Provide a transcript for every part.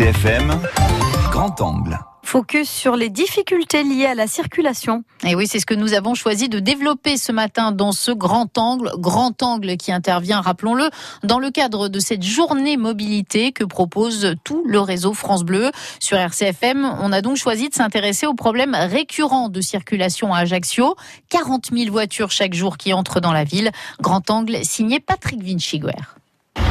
RCFM, grand angle. Focus sur les difficultés liées à la circulation. Et oui, c'est ce que nous avons choisi de développer ce matin dans ce grand angle, grand angle qui intervient, rappelons-le, dans le cadre de cette journée mobilité que propose tout le réseau France Bleu. Sur RCFM, on a donc choisi de s'intéresser aux problèmes récurrents de circulation à Ajaccio. 40 000 voitures chaque jour qui entrent dans la ville. Grand angle signé Patrick Vinchiguer.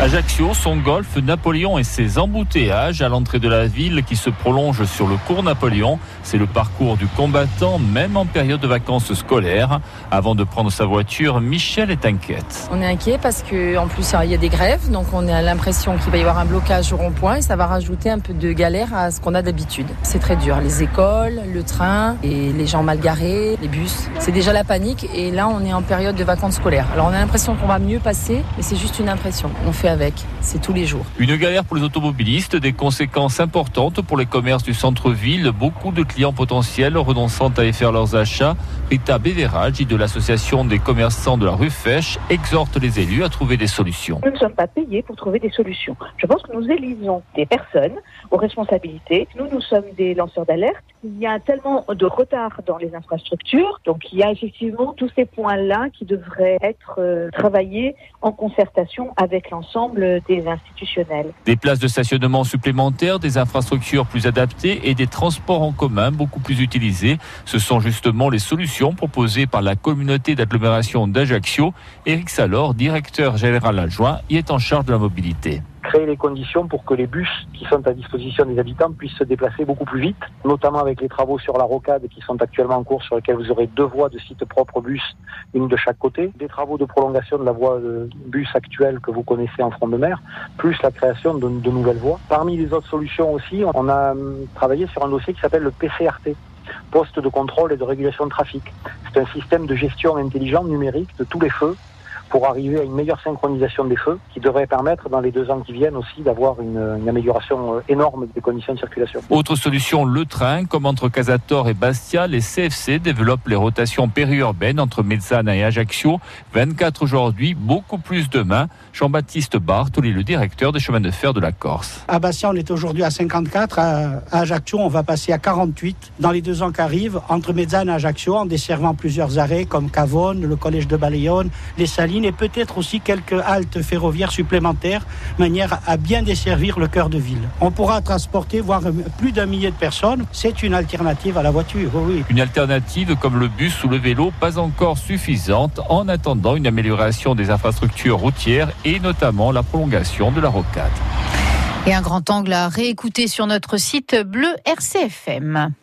Ajaccio, son golfe Napoléon et ses embouteillages à l'entrée de la ville qui se prolongent sur le cours Napoléon. C'est le parcours du combattant, même en période de vacances scolaires. Avant de prendre sa voiture, Michel est inquiète. On est inquiet parce qu'en plus il y a des grèves, donc on a l'impression qu'il va y avoir un blocage au rond-point et ça va rajouter un peu de galère à ce qu'on a d'habitude. C'est très dur. Les écoles, le train et les gens mal garés, les bus. C'est déjà la panique et là on est en période de vacances scolaires. Alors on a l'impression qu'on va mieux passer, mais c'est juste une impression. On fait avec. C'est tous les jours. Une galère pour les automobilistes, des conséquences importantes pour les commerces du centre-ville. Beaucoup de clients potentiels renonçant à y faire leurs achats. Rita Beverage de l'association des commerçants de la rue Fèche exhorte les élus à trouver des solutions. Nous ne sommes pas payés pour trouver des solutions. Je pense que nous élisons des personnes aux responsabilités. Nous, nous sommes des lanceurs d'alerte. Il y a tellement de retard dans les infrastructures. Donc, il y a effectivement tous ces points-là qui devraient être euh, travaillés en concertation avec l'ensemble des institutionnels. Des places de stationnement supplémentaires, des infrastructures plus adaptées et des transports en commun beaucoup plus utilisés. Ce sont justement les solutions proposées par la communauté d'agglomération d'Ajaccio. Éric Salor, directeur général adjoint, y est en charge de la mobilité créer les conditions pour que les bus qui sont à disposition des habitants puissent se déplacer beaucoup plus vite, notamment avec les travaux sur la rocade qui sont actuellement en cours, sur lesquels vous aurez deux voies de site propre bus, une de chaque côté, des travaux de prolongation de la voie de bus actuelle que vous connaissez en front de mer, plus la création de, nouvelles voies. Parmi les autres solutions aussi, on a hum, travaillé sur un dossier qui s'appelle le PCRT, poste de contrôle et de régulation de trafic. C'est un système de gestion intelligent numérique de tous les feux pour arriver à une meilleure synchronisation des feux qui devrait permettre dans les deux ans qui viennent aussi d'avoir une, une, amélioration euh, énorme des conditions de circulation. Autre solution, le train. Comme entre Casator et Bastia, les CFC développent les rotations périurbaines entre Mezzana et Ajaccio. 24 aujourd'hui, beaucoup plus demain. Jean-Baptiste Bartoli, le directeur des chemins de fer de la Corse. À Bastia, on est aujourd'hui à 54. À Ajaccio, on va passer à 48 dans les deux ans qui arrivent, entre Mezzana et Ajaccio, en desservant plusieurs arrêts comme Cavone, le collège de Balayonne, les Salines et peut-être aussi quelques haltes ferroviaires supplémentaires, manière à bien desservir le cœur de ville. On pourra transporter voire plus d'un millier de personnes. C'est une alternative à la voiture, oui. Une alternative comme le bus ou le vélo, pas encore suffisante en attendant une amélioration des infrastructures routières et notamment la prolongation de la rocade. Et un grand angle à réécouter sur notre site bleu RCFM.